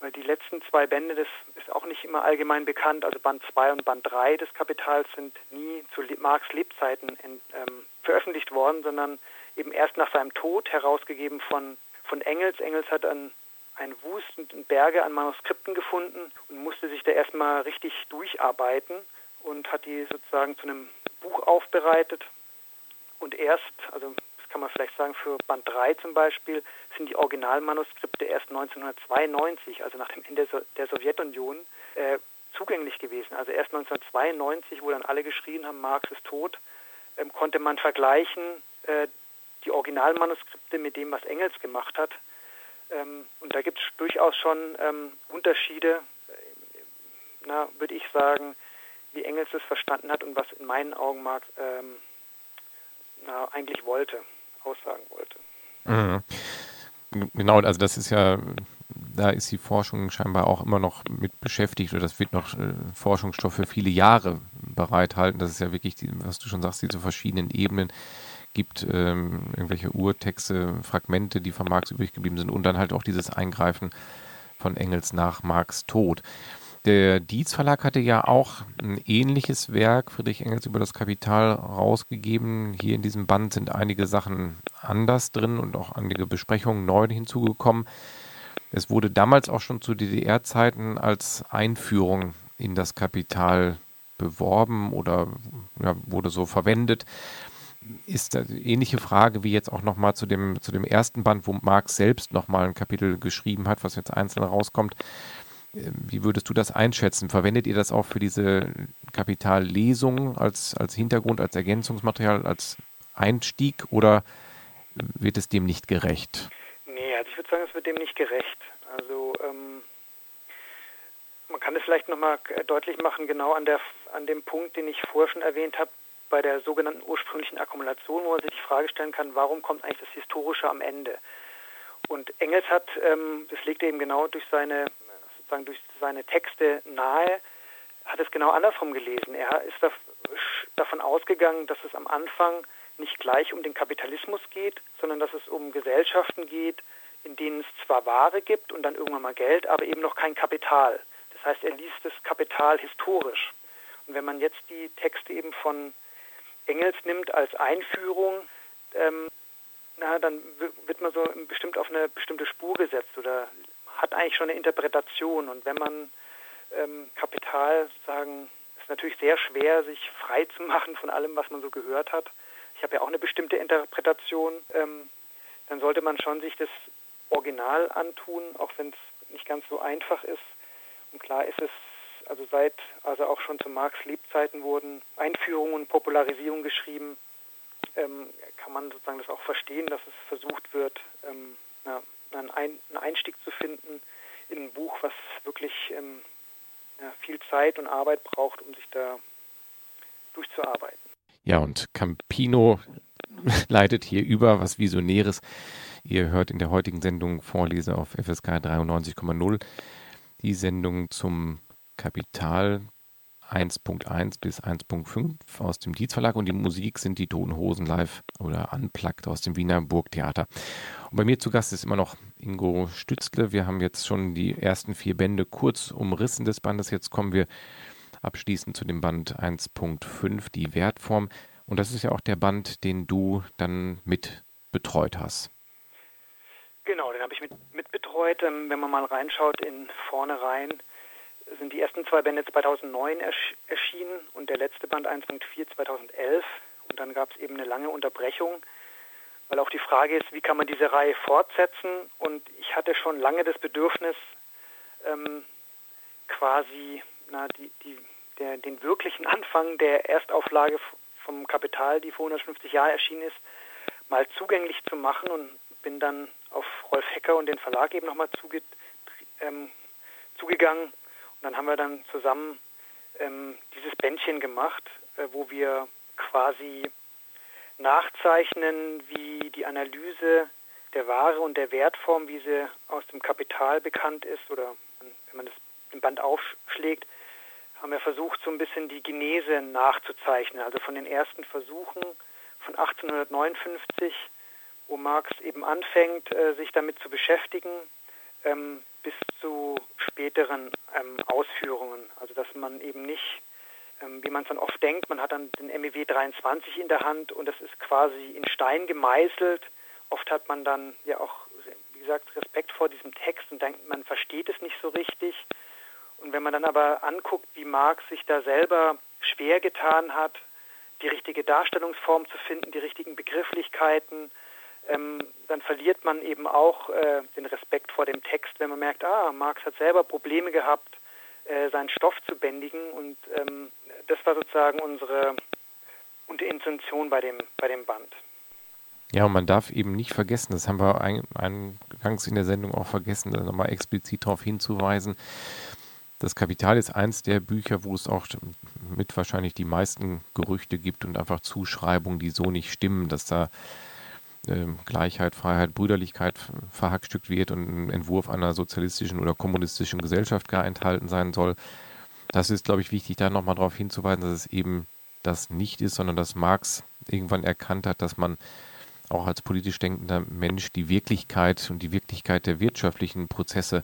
Weil die letzten zwei Bände, das ist auch nicht immer allgemein bekannt, also Band 2 und Band 3 des Kapitals sind nie zu Marx Lebzeiten in, ähm, veröffentlicht worden, sondern eben erst nach seinem Tod herausgegeben von, von Engels. Engels hat an einen Wust und Berge an Manuskripten gefunden und musste sich da erstmal richtig durcharbeiten und hat die sozusagen zu einem Buch aufbereitet. Und erst, also kann man vielleicht sagen, für Band 3 zum Beispiel sind die Originalmanuskripte erst 1992, also nach dem Ende der Sowjetunion, äh, zugänglich gewesen. Also erst 1992, wo dann alle geschrien haben, Marx ist tot, ähm, konnte man vergleichen äh, die Originalmanuskripte mit dem, was Engels gemacht hat. Ähm, und da gibt es durchaus schon ähm, Unterschiede, äh, würde ich sagen, wie Engels es verstanden hat und was in meinen Augen Marx ähm, na, eigentlich wollte aussagen wollte. Mhm. Genau, also das ist ja, da ist die Forschung scheinbar auch immer noch mit beschäftigt oder das wird noch äh, Forschungsstoff für viele Jahre bereithalten. Das ist ja wirklich, die, was du schon sagst, diese verschiedenen Ebenen gibt, ähm, irgendwelche Urtexte, Fragmente, die von Marx übrig geblieben sind und dann halt auch dieses Eingreifen von Engels nach Marx Tod. Der Dietz Verlag hatte ja auch ein ähnliches Werk, Friedrich Engels über das Kapital, rausgegeben. Hier in diesem Band sind einige Sachen anders drin und auch einige Besprechungen neu hinzugekommen. Es wurde damals auch schon zu DDR-Zeiten als Einführung in das Kapital beworben oder ja, wurde so verwendet. Ist eine ähnliche Frage wie jetzt auch nochmal zu dem, zu dem ersten Band, wo Marx selbst nochmal ein Kapitel geschrieben hat, was jetzt einzeln rauskommt. Wie würdest du das einschätzen? Verwendet ihr das auch für diese Kapitallesung als, als Hintergrund, als Ergänzungsmaterial, als Einstieg oder wird es dem nicht gerecht? Nee, also ich würde sagen, es wird dem nicht gerecht. Also ähm, man kann es vielleicht nochmal deutlich machen, genau an, der, an dem Punkt, den ich vorher schon erwähnt habe, bei der sogenannten ursprünglichen Akkumulation, wo man sich die Frage stellen kann, warum kommt eigentlich das Historische am Ende? Und Engels hat, ähm, das legt er eben genau durch seine, sozusagen durch seine Texte nahe, hat es genau andersrum gelesen. Er ist da, davon ausgegangen, dass es am Anfang nicht gleich um den Kapitalismus geht, sondern dass es um Gesellschaften geht, in denen es zwar Ware gibt und dann irgendwann mal Geld, aber eben noch kein Kapital. Das heißt, er liest das Kapital historisch. Und wenn man jetzt die Texte eben von Engels nimmt als Einführung, ähm, na, dann wird man so bestimmt auf eine bestimmte Spur gesetzt oder hat eigentlich schon eine Interpretation. Und wenn man ähm, Kapital sagen, ist natürlich sehr schwer, sich frei zu machen von allem, was man so gehört hat. Ich habe ja auch eine bestimmte Interpretation. Ähm, dann sollte man schon sich das Original antun, auch wenn es nicht ganz so einfach ist. Und klar ist es, also seit, also auch schon zu Marx Lebzeiten wurden Einführungen und Popularisierung geschrieben, ähm, kann man sozusagen das auch verstehen, dass es versucht wird, ähm, na, einen, Ein einen, Einstieg zu finden in ein Buch, was wirklich ähm, ja, viel Zeit und Arbeit braucht, um sich da durchzuarbeiten. Ja, und Campino leitet hier über was Visionäres. Ihr hört in der heutigen Sendung Vorlese auf FSK 93,0 die Sendung zum Kapital 1.1 bis 1.5 aus dem Dietz Verlag und die Musik sind die Toten Hosen live oder unplugged aus dem Wiener Burgtheater. Und bei mir zu Gast ist immer noch Ingo Stützle. Wir haben jetzt schon die ersten vier Bände kurz umrissen des Bandes. Jetzt kommen wir abschließend zu dem Band 1.5, die Wertform. Und das ist ja auch der Band, den du dann mit betreut hast. Genau, den habe ich mit, betreut. Ähm, wenn man mal reinschaut in vorne rein, sind die ersten zwei Bände 2009 ersch erschienen und der letzte Band 1.4 2011. Und dann gab es eben eine lange Unterbrechung, weil auch die Frage ist, wie kann man diese Reihe fortsetzen? Und ich hatte schon lange das Bedürfnis, ähm, quasi na, die, die, der, den wirklichen Anfang der Erstauflage vom Kapital, die vor 150 Jahren erschienen ist, mal zugänglich zu machen und bin dann auf Rolf Hecker und den Verlag eben nochmal zuge, ähm, zugegangen. Und dann haben wir dann zusammen ähm, dieses Bändchen gemacht, äh, wo wir quasi nachzeichnen, wie die Analyse der Ware und der Wertform, wie sie aus dem Kapital bekannt ist, oder wenn man das im Band aufschlägt, haben wir versucht, so ein bisschen die Genese nachzuzeichnen. Also von den ersten Versuchen von 1859 wo Marx eben anfängt, äh, sich damit zu beschäftigen, ähm, bis zu späteren ähm, Ausführungen. Also dass man eben nicht, ähm, wie man es dann oft denkt, man hat dann den MEW 23 in der Hand und das ist quasi in Stein gemeißelt. Oft hat man dann ja auch, wie gesagt, Respekt vor diesem Text und denkt, man versteht es nicht so richtig. Und wenn man dann aber anguckt, wie Marx sich da selber schwer getan hat, die richtige Darstellungsform zu finden, die richtigen Begrifflichkeiten, ähm, dann verliert man eben auch äh, den Respekt vor dem Text, wenn man merkt, ah, Marx hat selber Probleme gehabt, äh, seinen Stoff zu bändigen und ähm, das war sozusagen unsere, unsere Intention bei dem, bei dem Band. Ja, und man darf eben nicht vergessen, das haben wir ein, eingangs in der Sendung auch vergessen, da nochmal explizit darauf hinzuweisen, das Kapital ist eins der Bücher, wo es auch mit wahrscheinlich die meisten Gerüchte gibt und einfach Zuschreibungen, die so nicht stimmen, dass da äh, Gleichheit, Freiheit, Brüderlichkeit verhackstückt wird und ein Entwurf einer sozialistischen oder kommunistischen Gesellschaft gar enthalten sein soll. Das ist, glaube ich, wichtig, da nochmal darauf hinzuweisen, dass es eben das nicht ist, sondern dass Marx irgendwann erkannt hat, dass man auch als politisch denkender Mensch die Wirklichkeit und die Wirklichkeit der wirtschaftlichen Prozesse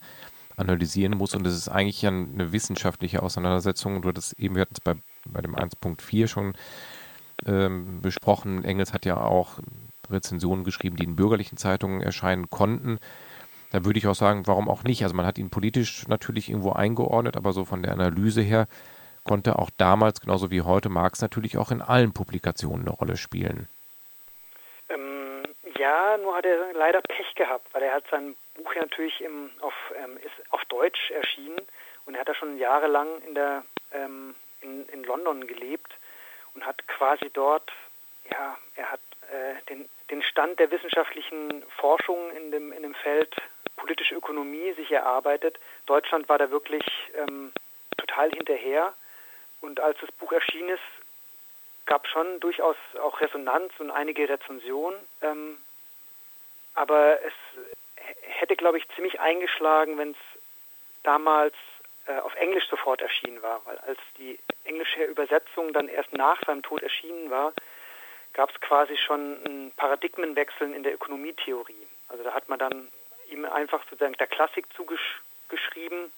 analysieren muss. Und das ist eigentlich eine wissenschaftliche Auseinandersetzung. Du hattest eben, wir hatten es bei, bei dem 1.4 schon ähm, besprochen. Engels hat ja auch Rezensionen geschrieben, die in bürgerlichen Zeitungen erscheinen konnten. Da würde ich auch sagen, warum auch nicht? Also man hat ihn politisch natürlich irgendwo eingeordnet, aber so von der Analyse her konnte auch damals, genauso wie heute, Marx natürlich auch in allen Publikationen eine Rolle spielen. Ähm, ja, nur hat er leider Pech gehabt, weil er hat sein Buch ja natürlich im, auf, ähm, ist auf Deutsch erschienen und er hat da schon jahrelang in, der, ähm, in, in London gelebt und hat quasi dort, ja, er hat den, den Stand der wissenschaftlichen Forschung in dem, in dem Feld politische Ökonomie sich erarbeitet. Deutschland war da wirklich ähm, total hinterher. Und als das Buch erschienen ist, gab schon durchaus auch Resonanz und einige Rezensionen. Ähm, aber es hätte, glaube ich, ziemlich eingeschlagen, wenn es damals äh, auf Englisch sofort erschienen war. Weil als die englische Übersetzung dann erst nach seinem Tod erschienen war, gab es quasi schon einen Paradigmenwechsel in der Ökonomietheorie. Also da hat man dann ihm einfach sozusagen der Klassik zugeschrieben,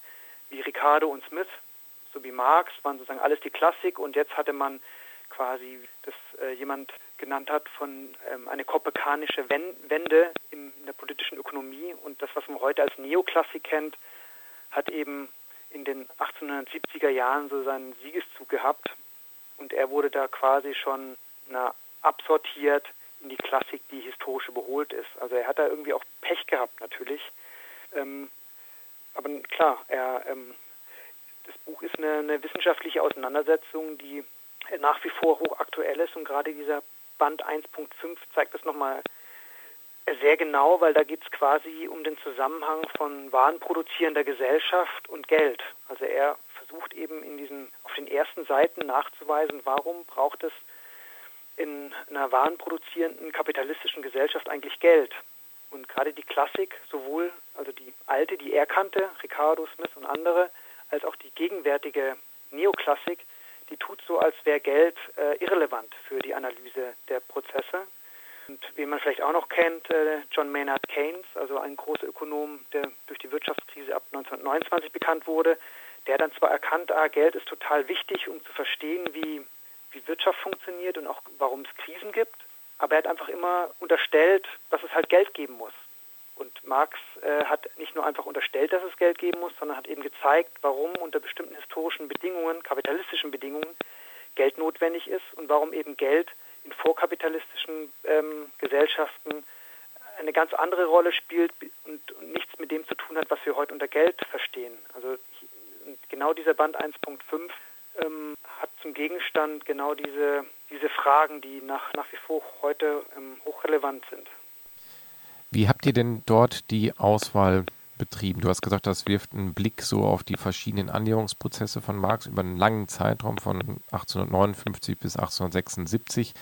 wie Ricardo und Smith, so wie Marx, waren sozusagen alles die Klassik. Und jetzt hatte man quasi, das äh, jemand genannt hat, von ähm, eine kopekanische Wende in der politischen Ökonomie. Und das, was man heute als Neoklassik kennt, hat eben in den 1870er Jahren so seinen Siegeszug gehabt. Und er wurde da quasi schon na, absortiert in die Klassik, die historisch überholt ist. Also er hat da irgendwie auch Pech gehabt natürlich. Ähm, aber klar, er, ähm, das Buch ist eine, eine, wissenschaftliche Auseinandersetzung, die nach wie vor hochaktuell ist und gerade dieser Band 1.5 zeigt das nochmal sehr genau, weil da geht es quasi um den Zusammenhang von warenproduzierender Gesellschaft und Geld. Also er versucht eben in diesen auf den ersten Seiten nachzuweisen, warum braucht es in einer warenproduzierenden kapitalistischen Gesellschaft eigentlich Geld. Und gerade die Klassik, sowohl also die alte, die er kannte, Ricardo, Smith und andere, als auch die gegenwärtige Neoklassik, die tut so, als wäre Geld äh, irrelevant für die Analyse der Prozesse. Und wie man vielleicht auch noch kennt, äh, John Maynard Keynes, also ein großer Ökonom, der durch die Wirtschaftskrise ab 1929 bekannt wurde, der dann zwar erkannt, ah, Geld ist total wichtig, um zu verstehen, wie wie Wirtschaft funktioniert und auch warum es Krisen gibt. Aber er hat einfach immer unterstellt, dass es halt Geld geben muss. Und Marx äh, hat nicht nur einfach unterstellt, dass es Geld geben muss, sondern hat eben gezeigt, warum unter bestimmten historischen Bedingungen, kapitalistischen Bedingungen, Geld notwendig ist und warum eben Geld in vorkapitalistischen ähm, Gesellschaften eine ganz andere Rolle spielt und, und, nichts mit dem zu tun hat, was wir heute unter Geld verstehen. Also genau dieser Band 1.5 ähm, hat zum Gegenstand genau diese, diese Fragen, die nach, nach wie vor heute ähm, hochrelevant sind. Wie habt ihr denn dort die Auswahl betrieben? Du hast gesagt, das wirft einen Blick so auf die verschiedenen Annäherungsprozesse von Marx über einen langen Zeitraum von 1859 bis 1876.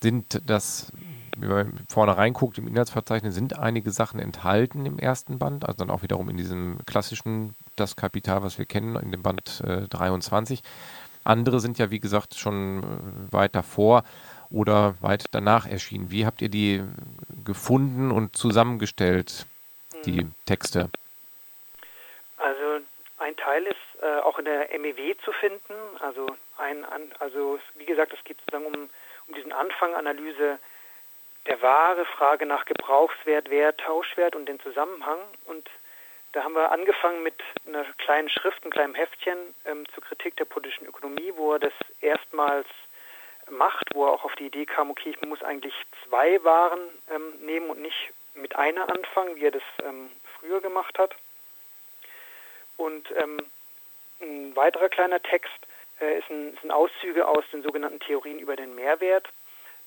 Sind das, wenn man vorne reinguckt im Inhaltsverzeichnis, sind einige Sachen enthalten im ersten Band, also dann auch wiederum in diesem klassischen Das Kapital, was wir kennen, in dem Band äh, 23. Andere sind ja, wie gesagt, schon äh, weit davor oder weit danach erschienen. Wie habt ihr die gefunden und zusammengestellt, die mhm. Texte? Also ein Teil ist äh, auch in der MEW zu finden. Also ein, also wie gesagt, es geht sozusagen um, um diesen Anfang Analyse der Ware, Frage nach Gebrauchswert, Wert, Tauschwert und den Zusammenhang. Und da haben wir angefangen mit einer kleinen Schrift, einem kleinen Heftchen ähm, zur Kritik der politischen Ökonomie, wo er das erstmals macht, wo er auch auf die Idee kam, okay, ich muss eigentlich zwei Waren ähm, nehmen und nicht mit einer anfangen, wie er das ähm, früher gemacht hat. Und ähm, ein weiterer kleiner Text äh, ist, ein, sind Auszüge aus den sogenannten Theorien über den Mehrwert.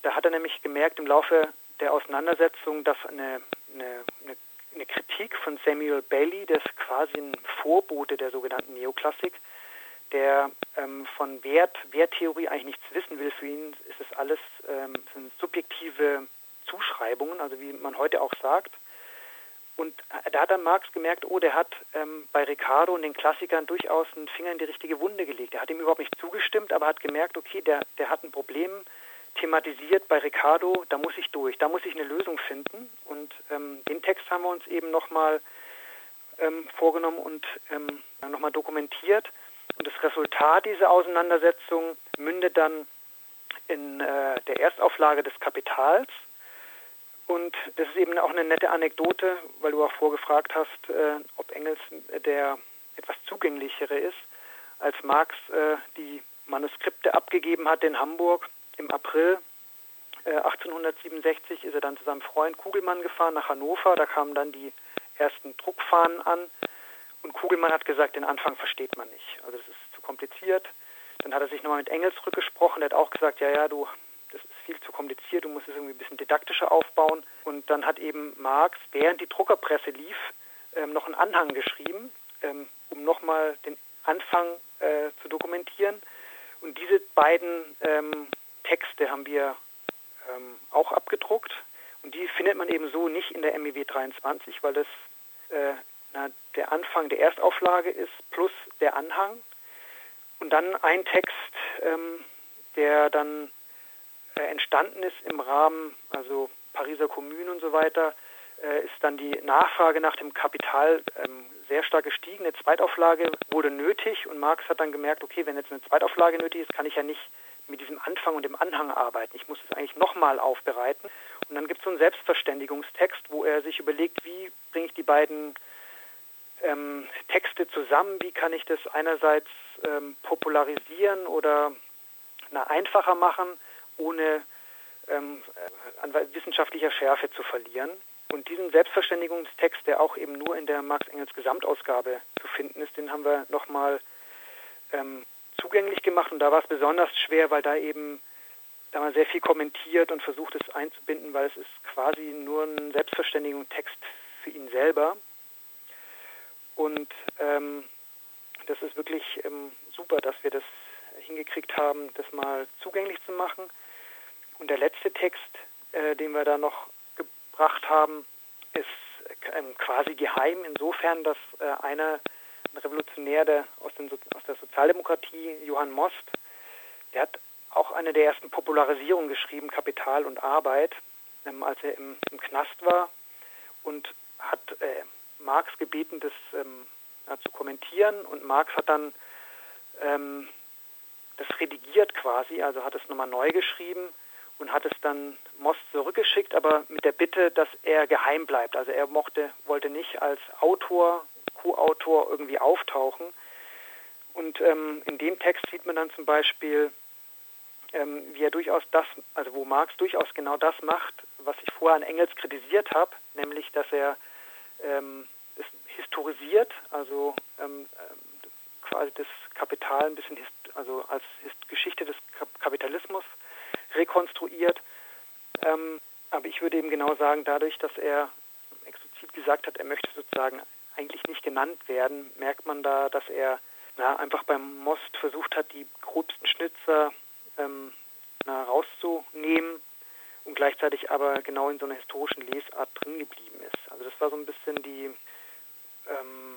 Da hat er nämlich gemerkt im Laufe der Auseinandersetzung, dass eine, eine, eine eine Kritik von Samuel Bailey, das ist quasi ein Vorbote der sogenannten Neoklassik, der ähm, von Wert, Werttheorie eigentlich nichts wissen will. Für ihn ist es alles ähm, sind subjektive Zuschreibungen, also wie man heute auch sagt. Und da hat dann Marx gemerkt, oh, der hat ähm, bei Ricardo und den Klassikern durchaus einen Finger in die richtige Wunde gelegt. Er hat ihm überhaupt nicht zugestimmt, aber hat gemerkt, okay, der, der hat ein Problem thematisiert bei Ricardo, da muss ich durch, da muss ich eine Lösung finden. Und ähm, den Text haben wir uns eben nochmal ähm, vorgenommen und ähm, nochmal dokumentiert. Und das Resultat dieser Auseinandersetzung mündet dann in äh, der Erstauflage des Kapitals. Und das ist eben auch eine nette Anekdote, weil du auch vorgefragt hast, äh, ob Engels der etwas zugänglichere ist. als Marx äh, die Manuskripte abgegeben hat in Hamburg im April äh, 1867, ist er dann zu seinem Freund Kugelmann gefahren nach Hannover. Da kamen dann die ersten Druckfahnen an. Und Kugelmann hat gesagt, den Anfang versteht man nicht. Also das ist zu kompliziert. Dann hat er sich nochmal mit Engels rückgesprochen. Der hat auch gesagt, ja, ja, du, das ist viel zu kompliziert, du musst es irgendwie ein bisschen didaktischer aufbauen. Und dann hat eben Marx, während die Druckerpresse lief, ähm, noch einen Anhang geschrieben, ähm, um nochmal den Anfang äh, zu dokumentieren. Und diese beiden ähm, Texte haben wir ähm, auch abgedruckt. Und die findet man eben so nicht in der MEW 23, weil das äh, na, der Anfang der Erstauflage ist plus der Anhang. Und dann ein Text, ähm, der dann äh, entstanden ist im Rahmen, also Pariser Kommune und so weiter, äh, ist dann die Nachfrage nach dem Kapital ähm, sehr stark gestiegen. Eine Zweitauflage wurde nötig und Marx hat dann gemerkt, okay, wenn jetzt eine Zweitauflage nötig ist, kann ich ja nicht mit diesem Anfang und dem Anhang arbeiten. Ich muss es eigentlich nochmal aufbereiten. Und dann gibt es so einen Selbstverständigungstext, wo er sich überlegt, wie bringe ich die beiden ähm, Texte zusammen, wie kann ich das einerseits ähm, popularisieren oder na, einfacher machen, ohne ähm, an wissenschaftlicher Schärfe zu verlieren. Und diesen Selbstverständigungstext, der auch eben nur in der Marx-Engels Gesamtausgabe zu finden ist, den haben wir nochmal ähm, zugänglich gemacht. Und da war es besonders schwer, weil da eben da man sehr viel kommentiert und versucht es einzubinden, weil es ist quasi nur ein Selbstverständigungstext für ihn selber. Und ähm, das ist wirklich ähm, super, dass wir das hingekriegt haben, das mal zugänglich zu machen. Und der letzte Text, äh, den wir da noch gebracht haben, ist ähm, quasi geheim, insofern, dass äh, einer, ein Revolutionär der, aus, den, aus der Sozialdemokratie, Johann Most, der hat auch eine der ersten Popularisierungen geschrieben, Kapital und Arbeit, ähm, als er im, im, Knast war und hat äh, Marx gebeten, das ähm, ja, zu kommentieren und Marx hat dann ähm, das redigiert quasi, also hat es nochmal neu geschrieben und hat es dann Most zurückgeschickt, aber mit der Bitte, dass er geheim bleibt. Also er mochte, wollte nicht als Autor, Co-Autor irgendwie auftauchen. Und ähm, in dem Text sieht man dann zum Beispiel, ähm, wie er durchaus das, also wo Marx durchaus genau das macht, was ich vorher an Engels kritisiert habe, nämlich dass er ähm, es historisiert, also ähm, quasi das Kapital ein bisschen, also als Geschichte des Kapitalismus rekonstruiert. Ähm, aber ich würde eben genau sagen, dadurch, dass er explizit gesagt hat, er möchte sozusagen eigentlich nicht genannt werden, merkt man da, dass er na, einfach beim Most versucht hat, die grobsten Schnitzer ähm, na, rauszunehmen und gleichzeitig aber genau in so einer historischen Lesart drin geblieben ist. Also das war so ein bisschen die, ähm,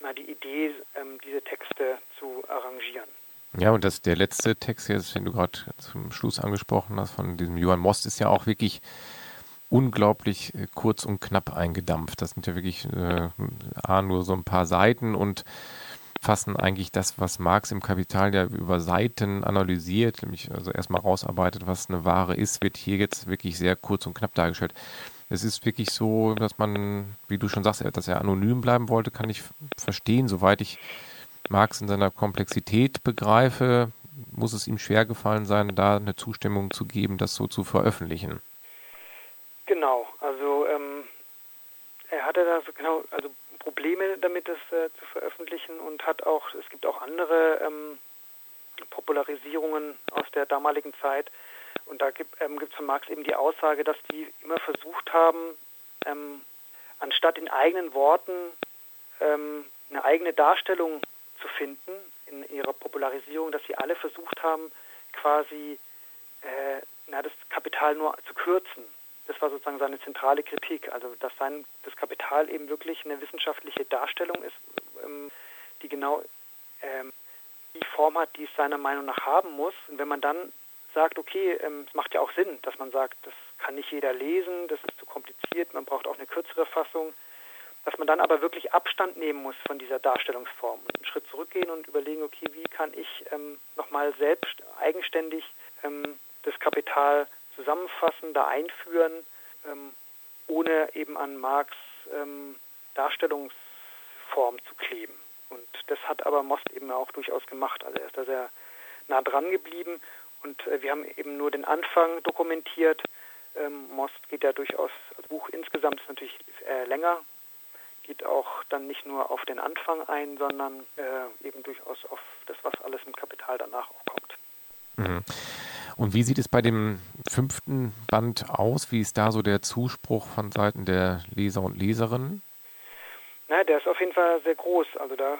na, die Idee, ähm, diese Texte zu arrangieren. Ja, und das, der letzte Text, jetzt, den du gerade zum Schluss angesprochen hast, von diesem Johann Most, ist ja auch wirklich unglaublich äh, kurz und knapp eingedampft. Das sind ja wirklich äh, A, nur so ein paar Seiten und fassen eigentlich das, was Marx im Kapital ja über Seiten analysiert, nämlich also erstmal rausarbeitet, was eine Ware ist, wird hier jetzt wirklich sehr kurz und knapp dargestellt. Es ist wirklich so, dass man, wie du schon sagst, dass er anonym bleiben wollte, kann ich verstehen. Soweit ich Marx in seiner Komplexität begreife, muss es ihm schwer gefallen sein, da eine Zustimmung zu geben, das so zu veröffentlichen. Genau, also ähm, er hatte da so genau, also Probleme damit, das äh, zu veröffentlichen und hat auch, es gibt auch andere ähm, Popularisierungen aus der damaligen Zeit. Und da gibt es ähm, von Marx eben die Aussage, dass die immer versucht haben, ähm, anstatt in eigenen Worten ähm, eine eigene Darstellung zu finden in ihrer Popularisierung, dass sie alle versucht haben, quasi äh, na, das Kapital nur zu kürzen das war sozusagen seine zentrale Kritik, also dass sein, das Kapital eben wirklich eine wissenschaftliche Darstellung ist, ähm, die genau ähm, die Form hat, die es seiner Meinung nach haben muss. Und wenn man dann sagt, okay, ähm, es macht ja auch Sinn, dass man sagt, das kann nicht jeder lesen, das ist zu kompliziert, man braucht auch eine kürzere Fassung, dass man dann aber wirklich Abstand nehmen muss von dieser Darstellungsform und einen Schritt zurückgehen und überlegen, okay, wie kann ich ähm, nochmal selbst eigenständig ähm, das Kapital zusammenfassen, da einführen, ähm, ohne eben an Marx ähm, Darstellungsform zu kleben. Und das hat aber Most eben auch durchaus gemacht. Also er ist da sehr nah dran geblieben und äh, wir haben eben nur den Anfang dokumentiert. Ähm, Most geht ja durchaus, das Buch insgesamt ist natürlich äh, länger, geht auch dann nicht nur auf den Anfang ein, sondern äh, eben durchaus auf das, was alles im Kapital danach auch kommt. Mhm. Und wie sieht es bei dem fünften Band aus? Wie ist da so der Zuspruch von Seiten der Leser und Leserinnen? Na, der ist auf jeden Fall sehr groß. Also da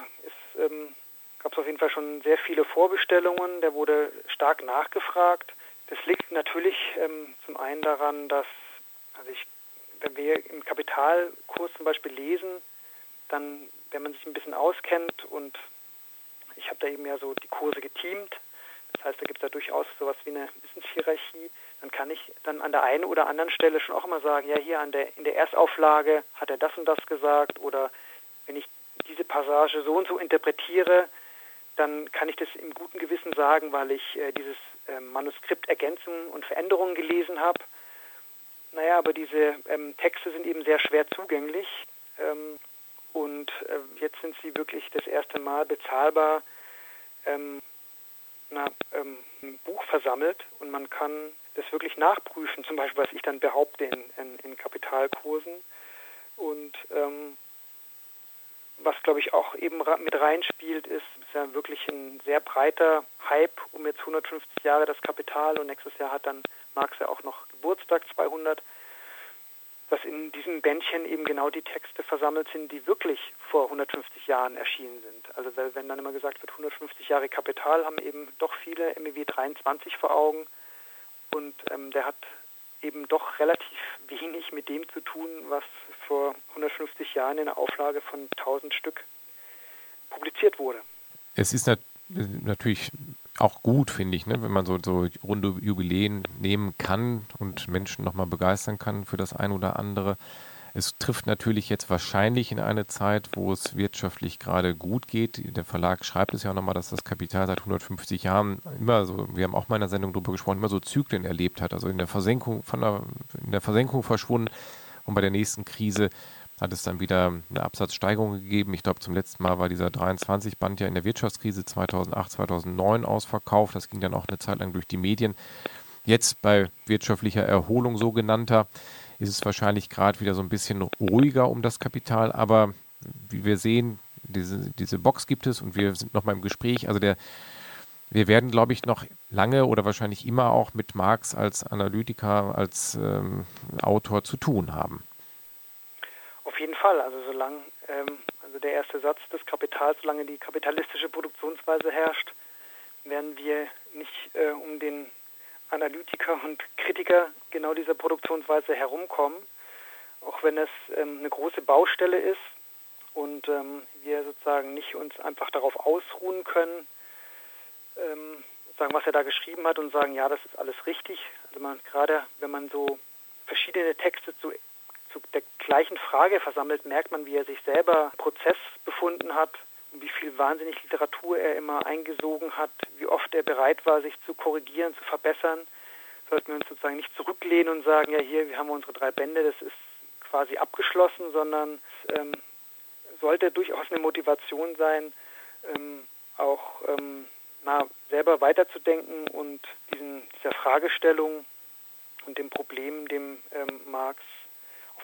ähm, gab es auf jeden Fall schon sehr viele Vorbestellungen. Der wurde stark nachgefragt. Das liegt natürlich ähm, zum einen daran, dass, also ich, wenn wir im Kapitalkurs zum Beispiel lesen, dann, wenn man sich ein bisschen auskennt und ich habe da eben ja so die Kurse geteamt, das heißt, da gibt es da durchaus sowas wie eine Wissenshierarchie. Dann kann ich dann an der einen oder anderen Stelle schon auch immer sagen, ja, hier an der, in der Erstauflage hat er das und das gesagt oder wenn ich diese Passage so und so interpretiere, dann kann ich das im guten Gewissen sagen, weil ich äh, dieses äh, Manuskript Ergänzungen und Veränderungen gelesen habe. Naja, aber diese ähm, Texte sind eben sehr schwer zugänglich ähm, und äh, jetzt sind sie wirklich das erste Mal bezahlbar ähm, na, ähm, ein Buch versammelt und man kann das wirklich nachprüfen, zum Beispiel was ich dann behaupte in, in, in Kapitalkursen. Und ähm, was glaube ich auch eben mit reinspielt, ist, ist ja wirklich ein sehr breiter Hype um jetzt 150 Jahre das Kapital und nächstes Jahr hat dann Marx ja auch noch Geburtstag 200 dass in diesem Bändchen eben genau die Texte versammelt sind, die wirklich vor 150 Jahren erschienen sind. Also wenn dann immer gesagt wird, 150 Jahre Kapital, haben eben doch viele MEW 23 vor Augen und ähm, der hat eben doch relativ wenig mit dem zu tun, was vor 150 Jahren in einer Auflage von 1000 Stück publiziert wurde. Es ist natürlich auch gut, finde ich, ne? wenn man so, so runde Jubiläen nehmen kann und Menschen nochmal begeistern kann für das ein oder andere. Es trifft natürlich jetzt wahrscheinlich in eine Zeit, wo es wirtschaftlich gerade gut geht. Der Verlag schreibt es ja auch nochmal, dass das Kapital seit 150 Jahren immer so, wir haben auch mal in der Sendung darüber gesprochen, immer so Zyklen erlebt hat, also in der Versenkung, von der, in der Versenkung verschwunden und bei der nächsten Krise hat es dann wieder eine Absatzsteigerung gegeben. Ich glaube, zum letzten Mal war dieser 23-Band ja in der Wirtschaftskrise 2008, 2009 ausverkauft. Das ging dann auch eine Zeit lang durch die Medien. Jetzt bei wirtschaftlicher Erholung sogenannter ist es wahrscheinlich gerade wieder so ein bisschen ruhiger um das Kapital. Aber wie wir sehen, diese, diese Box gibt es und wir sind nochmal im Gespräch. Also der, wir werden, glaube ich, noch lange oder wahrscheinlich immer auch mit Marx als Analytiker, als ähm, Autor zu tun haben. Auf jeden Fall. Also solange, ähm, also der erste Satz des Kapitals, solange die kapitalistische Produktionsweise herrscht, werden wir nicht äh, um den Analytiker und Kritiker genau dieser Produktionsweise herumkommen, auch wenn es ähm, eine große Baustelle ist und ähm, wir sozusagen nicht uns einfach darauf ausruhen können, ähm, sagen, was er da geschrieben hat und sagen, ja, das ist alles richtig. Also man gerade, wenn man so verschiedene Texte zu zu der gleichen Frage versammelt, merkt man, wie er sich selber Prozess befunden hat wie viel wahnsinnig Literatur er immer eingesogen hat, wie oft er bereit war, sich zu korrigieren, zu verbessern. Sollten wir uns sozusagen nicht zurücklehnen und sagen, ja hier, wir haben unsere drei Bände, das ist quasi abgeschlossen, sondern ähm, sollte durchaus eine Motivation sein, ähm, auch ähm, na, selber weiterzudenken und diesen, dieser Fragestellung und dem Problem, dem ähm, Marx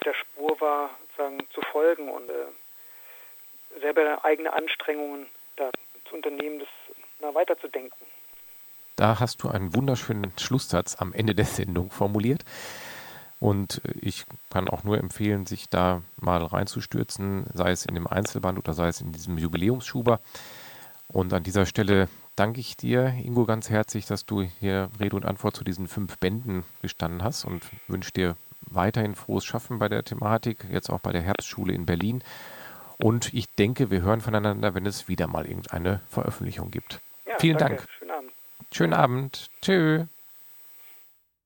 der Spur war, sozusagen zu folgen und äh, selber eigene Anstrengungen da zu unternehmen, das na, weiterzudenken. Da hast du einen wunderschönen Schlusssatz am Ende der Sendung formuliert. Und ich kann auch nur empfehlen, sich da mal reinzustürzen, sei es in dem Einzelband oder sei es in diesem Jubiläumsschuber. Und an dieser Stelle danke ich dir, Ingo, ganz herzlich, dass du hier Rede und Antwort zu diesen fünf Bänden gestanden hast und wünsche dir weiterhin frohes Schaffen bei der Thematik, jetzt auch bei der Herbstschule in Berlin. Und ich denke, wir hören voneinander, wenn es wieder mal irgendeine Veröffentlichung gibt. Ja, Vielen danke. Dank. Schönen Abend. Schönen Abend. Tschö.